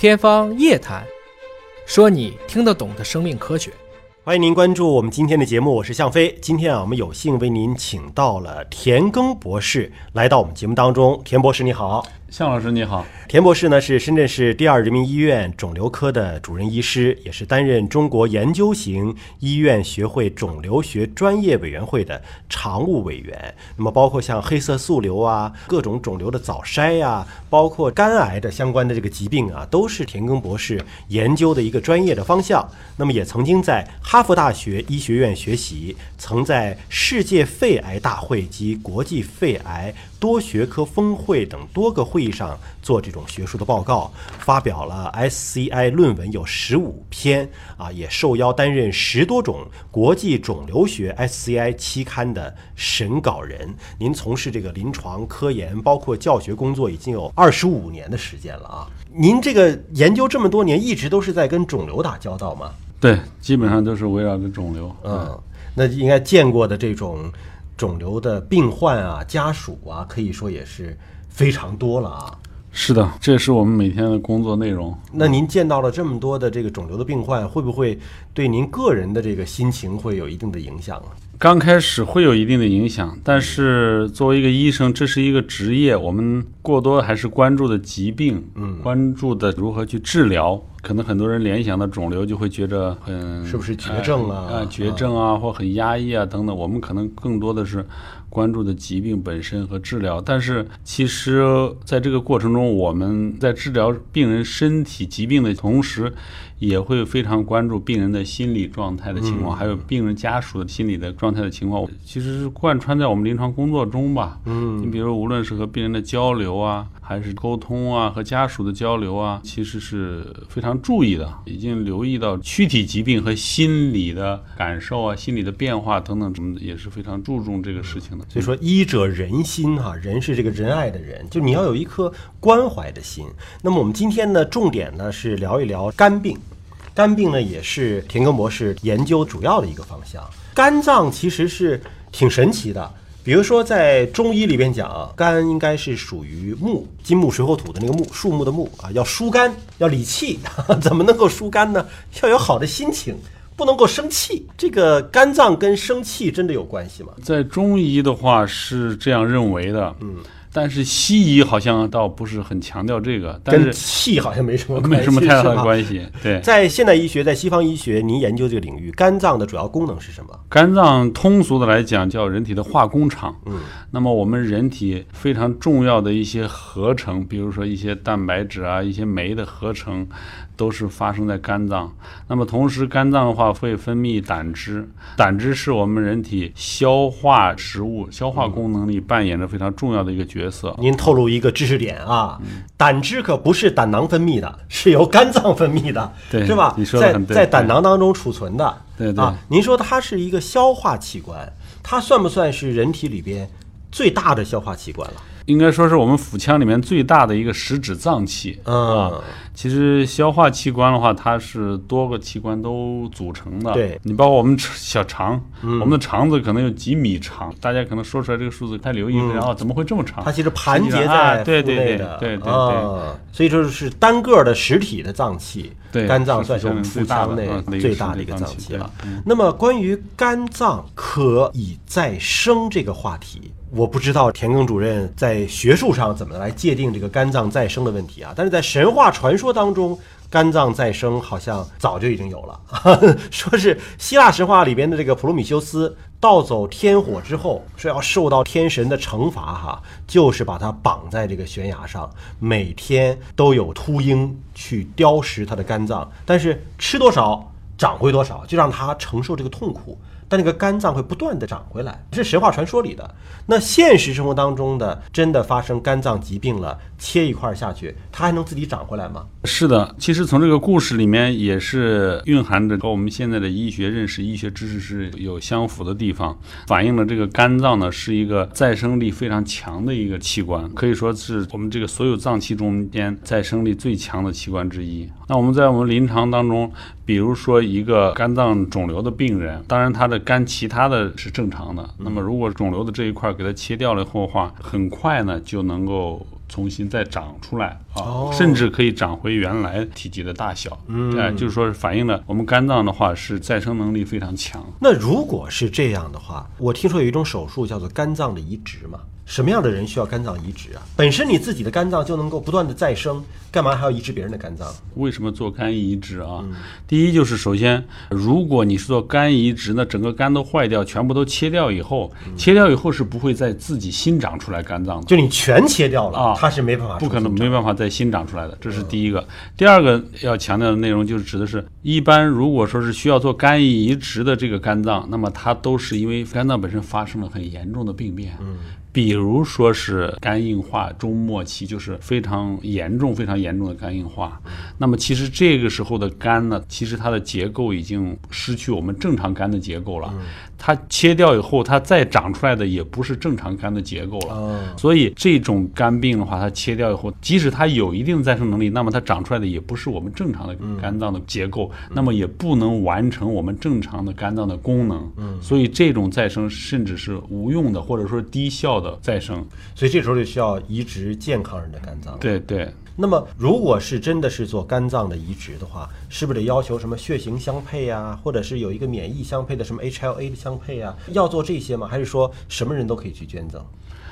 天方夜谭，说你听得懂的生命科学。欢迎您关注我们今天的节目，我是向飞。今天啊，我们有幸为您请到了田耕博士来到我们节目当中。田博士你好，向老师你好。田博士呢是深圳市第二人民医院肿瘤科的主任医师，也是担任中国研究型医院学会肿瘤学专业委员会的常务委员。那么包括像黑色素瘤啊、各种肿瘤的早筛呀、包括肝癌的相关的这个疾病啊，都是田耕博士研究的一个专业的方向。那么也曾经在哈佛大学医学院学习，曾在世界肺癌大会及国际肺癌多学科峰会等多个会议上做这种学术的报告，发表了 SCI 论文有十五篇啊，也受邀担任十多种国际肿瘤学 SCI 期刊的审稿人。您从事这个临床科研，包括教学工作，已经有二十五年的时间了啊。您这个研究这么多年，一直都是在跟肿瘤打交道吗？对，基本上都是围绕着肿瘤。嗯，那应该见过的这种肿瘤的病患啊、家属啊，可以说也是非常多了啊。是的，这是我们每天的工作内容。那您见到了这么多的这个肿瘤的病患，会不会对您个人的这个心情会有一定的影响啊？刚开始会有一定的影响，但是作为一个医生，这是一个职业，我们过多还是关注的疾病，嗯关注的如何去治疗。可能很多人联想到肿瘤，就会觉着很是不是绝症啊呃绝症啊，或很压抑啊等等。我们可能更多的是关注的疾病本身和治疗。但是其实在这个过程中，我们在治疗病人身体疾病的同时，也会非常关注病人的心理状态的情况，还有病人家属的心理的状态的情况，其实是贯穿在我们临床工作中吧。嗯你比如无论是和病人的交流啊，还是沟通啊，和家属的交流啊，其实是非常注意的，已经留意到躯体疾病和心理的感受啊、心理的变化等等什么，也是非常注重这个事情的。所以说，医者仁心哈、人是这个仁爱的人，就你要有一颗关怀的心。那么我们今天呢，重点呢是聊一聊肝病。肝病呢，也是田耕博士研究主要的一个方向。肝脏其实是挺神奇的，比如说在中医里边讲，肝应该是属于木，金木水火土的那个木，树木的木啊，要疏肝，要理气。怎么能够疏肝呢？要有好的心情，不能够生气。这个肝脏跟生气真的有关系吗？在中医的话是这样认为的，嗯，但是西医好像倒不是很强调这个，但跟是气好像没什么关系，没什么太大的关系。对，在现代医学，在西方医学，您研究这个领域，肝脏的主要功能是什么？肝脏通俗的来讲叫人体的化工厂。嗯，那么我们人体非常重要的一些合成，比如说一些蛋白质啊、一些酶的合成，都是发生在肝脏。那么同时，肝脏的话会分泌胆汁，胆汁是我们人体消化食物、消化功能里扮演着非常重要的一个角色。您透露一个知识点啊，嗯胆汁可不是胆囊分泌的，是由肝脏分泌的，对是吧？你说得在在胆囊当中储存的，对对啊。您说它是一个消化器官，它算不算是人体里边最大的消化器官了？应该说是我们腹腔里面最大的一个食指脏器。嗯，其实消化器官的话，它是多个器官都组成的。对你包括我们小肠，我们的肠子可能有几米长，大家可能说出来这个数字太留意，然后怎么会这么长？它其实盘结在啊对对对对对对啊所以说是单个的实体的脏器。对肝脏算是我们腹腔内最大的一个脏器了。那么关于肝脏可以再生这个话题，我不知道田耕主任在学术上怎么来界定这个肝脏再生的问题啊。但是在神话传说当中，肝脏再生好像早就已经有了，说是希腊神话里边的这个普罗米修斯盗走天火之后，说要受到天神的惩罚哈，就是把他绑在这个悬崖上，每天都有秃鹰去叼食他的肝脏，但是吃多少长回多少，就让他承受这个痛苦。但那个肝脏会不断的长回来，是神话传说里的。那现实生活当中的，真的发生肝脏疾病了，切一块下去，它还能自己长回来吗？是的，其实从这个故事里面也是蕴含着和我们现在的医学认识、医学知识是有相符的地方，反映了这个肝脏呢是一个再生力非常强的一个器官，可以说是我们这个所有脏器中间再生力最强的器官之一。那我们在我们临床当中，比如说一个肝脏肿瘤的病人，当然他的肝其他的是正常的，那么如果肿瘤的这一块给它切掉了以后的话，很快呢就能够。重新再长出来啊，哦甚至可以长回原来体积的大小。嗯，哎，就是说反映了我们肝脏的话是再生能力非常强。那如果是这样的话，我听说有一种手术叫做肝脏的移植嘛？什么样的人需要肝脏移植啊？本身你自己的肝脏就能够不断的再生，干嘛还要移植别人的肝脏？为什么做肝移植啊？第一就是首先，如果你是做肝移植那，整个肝都坏掉，全部都切掉以后，切掉以后是不会再自己新长出来肝脏的。就你全切掉了，啊它是没办法，不可能没办法再新长出来的，这是第一个。第二个要强调的内容就是指的是，一般如果说是需要做肝移植的这个肝脏，那么它都是因为肝脏本身发生了很严重的病变，嗯，比如说是肝硬化中末期，就是非常严重、非常严重的肝硬化。那么其实这个时候的肝呢，其实它的结构已经失去我们正常肝的结构了，它切掉以后，它再长出来的也不是正常肝的结构了。哦所以这种肝病的话，它切掉以后，即使它有一定的再生能力，那么它长出来的也不是我们正常的肝脏的结构，那么也不能完成我们正常的肝脏的功能。所以这种再生甚至是无用的，或者说低效的再生。所以这时候就需要移植健康人的肝脏。对对。那么，如果是真的是做肝脏的移植的话，是不是得要求什么血型相配啊，或者是有一个免疫相配的什么 HLA 的相配啊？要做这些吗？还是说什么人都可以去捐赠？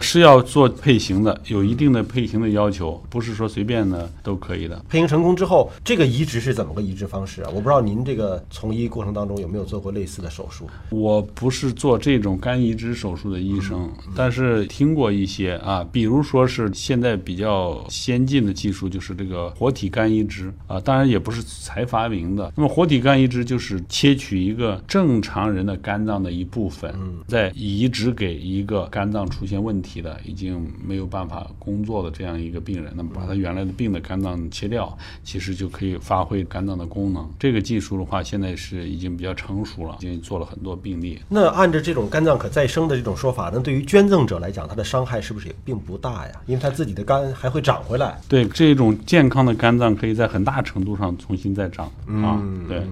是要做配型的，有一定的配型的要求，不是说随便的都可以的。配型成功之后，这个移植是怎么个移植方式啊？我不知道您这个从医过程当中有没有做过类似的手术？我不是做这种肝移植手术的医生，但是听过一些啊，比如说是现在比较先进的技术，就是这个活体肝移植啊，当然也不是才发明的。那么活体肝移植就是切取一个正常人的肝脏的一部分，再移植给一个肝脏出现问题的、已经没有办法工作的这样一个病人，那么把他原来的病的肝脏切掉，其实就可以发挥肝脏的功能。这个技术的话，现在是已经比较成熟了，已经做了很多病例。那按照这种肝脏可再生的这种说法，那对于捐赠者来讲，他的伤害是不是也并不大呀？因为他自己的肝还会长回来。对这种健康的肝脏，可以在很大程度上重新再长啊。对，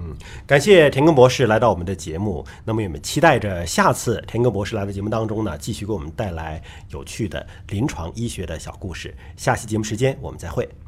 感谢田耕博士来到我们的节目，那么我们期待着下次田耕博士来到节目当中呢，继续给我们带来有趣的临床医学的小故事。下期节目时间我们再会。